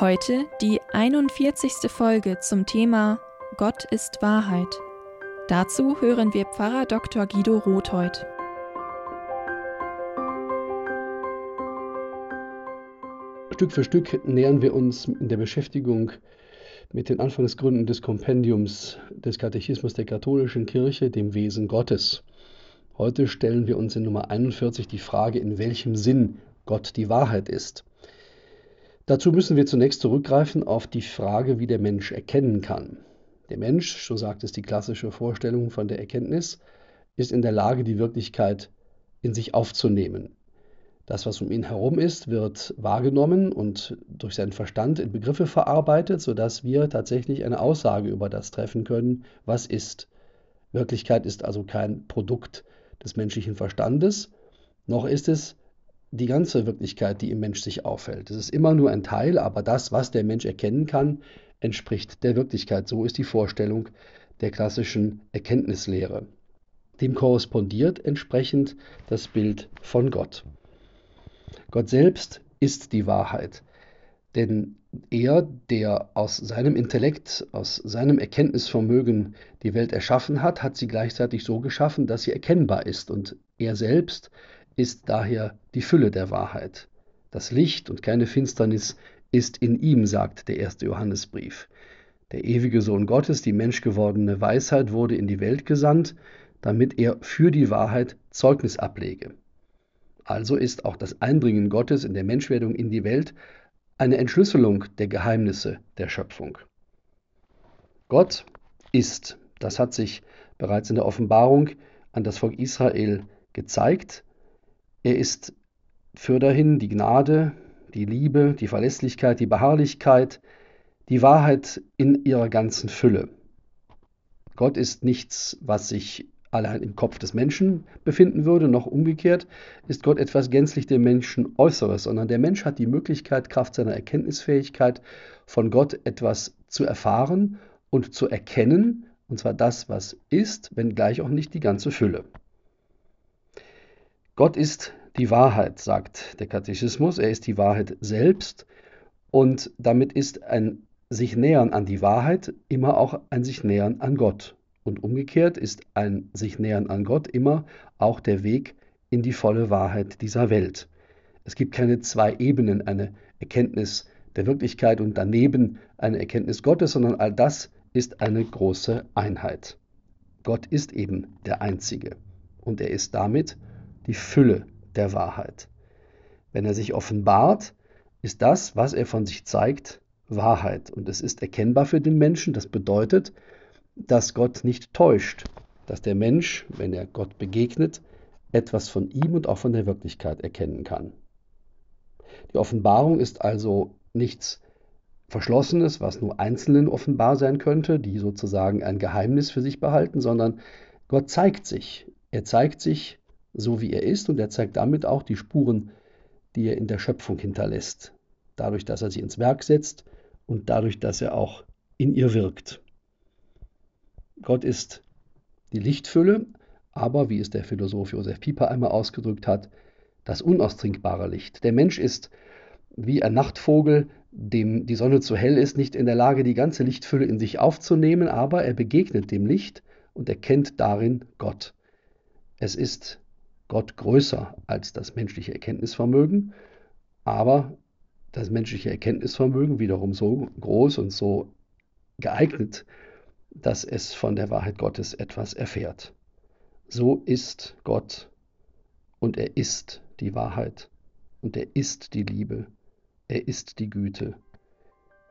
Heute die 41. Folge zum Thema Gott ist Wahrheit. Dazu hören wir Pfarrer Dr. Guido Rothheut. Stück für Stück nähern wir uns in der Beschäftigung mit den Anfangsgründen des Kompendiums des Katechismus der katholischen Kirche, dem Wesen Gottes. Heute stellen wir uns in Nummer 41 die Frage, in welchem Sinn Gott die Wahrheit ist. Dazu müssen wir zunächst zurückgreifen auf die Frage, wie der Mensch erkennen kann. Der Mensch, so sagt es die klassische Vorstellung von der Erkenntnis, ist in der Lage, die Wirklichkeit in sich aufzunehmen. Das, was um ihn herum ist, wird wahrgenommen und durch seinen Verstand in Begriffe verarbeitet, sodass wir tatsächlich eine Aussage über das treffen können, was ist. Wirklichkeit ist also kein Produkt des menschlichen Verstandes, noch ist es die ganze Wirklichkeit, die im Mensch sich auffällt. Es ist immer nur ein Teil, aber das, was der Mensch erkennen kann, entspricht der Wirklichkeit. So ist die Vorstellung der klassischen Erkenntnislehre. Dem korrespondiert entsprechend das Bild von Gott. Gott selbst ist die Wahrheit, denn er, der aus seinem Intellekt, aus seinem Erkenntnisvermögen die Welt erschaffen hat, hat sie gleichzeitig so geschaffen, dass sie erkennbar ist und er selbst ist daher die Fülle der Wahrheit. Das Licht und keine Finsternis ist in ihm, sagt der erste Johannesbrief. Der ewige Sohn Gottes, die menschgewordene Weisheit, wurde in die Welt gesandt, damit er für die Wahrheit Zeugnis ablege. Also ist auch das Eindringen Gottes in der Menschwerdung in die Welt eine Entschlüsselung der Geheimnisse der Schöpfung. Gott ist, das hat sich bereits in der Offenbarung an das Volk Israel gezeigt, er ist fürderhin die Gnade, die Liebe, die Verlässlichkeit, die Beharrlichkeit, die Wahrheit in ihrer ganzen Fülle. Gott ist nichts, was sich allein im Kopf des Menschen befinden würde, noch umgekehrt ist Gott etwas gänzlich dem Menschen Äußeres, sondern der Mensch hat die Möglichkeit, Kraft seiner Erkenntnisfähigkeit von Gott etwas zu erfahren und zu erkennen, und zwar das, was ist, wenngleich auch nicht die ganze Fülle. Gott ist die Wahrheit, sagt der Katechismus. Er ist die Wahrheit selbst und damit ist ein sich nähern an die Wahrheit immer auch ein sich nähern an Gott. Und umgekehrt ist ein sich nähern an Gott immer auch der Weg in die volle Wahrheit dieser Welt. Es gibt keine zwei Ebenen, eine Erkenntnis der Wirklichkeit und daneben eine Erkenntnis Gottes, sondern all das ist eine große Einheit. Gott ist eben der Einzige und er ist damit die Fülle der Wahrheit. Wenn er sich offenbart, ist das, was er von sich zeigt, Wahrheit. Und es ist erkennbar für den Menschen. Das bedeutet, dass Gott nicht täuscht, dass der Mensch, wenn er Gott begegnet, etwas von ihm und auch von der Wirklichkeit erkennen kann. Die Offenbarung ist also nichts Verschlossenes, was nur Einzelnen offenbar sein könnte, die sozusagen ein Geheimnis für sich behalten, sondern Gott zeigt sich. Er zeigt sich so wie er ist und er zeigt damit auch die Spuren, die er in der Schöpfung hinterlässt, dadurch, dass er sie ins Werk setzt und dadurch, dass er auch in ihr wirkt. Gott ist die Lichtfülle, aber, wie es der Philosoph Josef Pieper einmal ausgedrückt hat, das unaustrinkbare Licht. Der Mensch ist wie ein Nachtvogel, dem die Sonne zu hell ist, nicht in der Lage, die ganze Lichtfülle in sich aufzunehmen, aber er begegnet dem Licht und erkennt darin Gott. Es ist Gott größer als das menschliche Erkenntnisvermögen, aber das menschliche Erkenntnisvermögen wiederum so groß und so geeignet, dass es von der Wahrheit Gottes etwas erfährt. So ist Gott und er ist die Wahrheit und er ist die Liebe, er ist die Güte,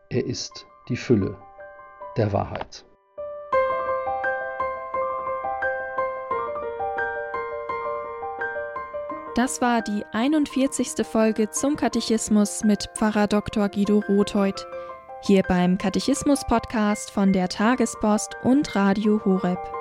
er ist die Fülle der Wahrheit. Das war die 41. Folge zum Katechismus mit Pfarrer Dr. Guido Rotheuth. Hier beim Katechismus-Podcast von der Tagespost und Radio Horeb.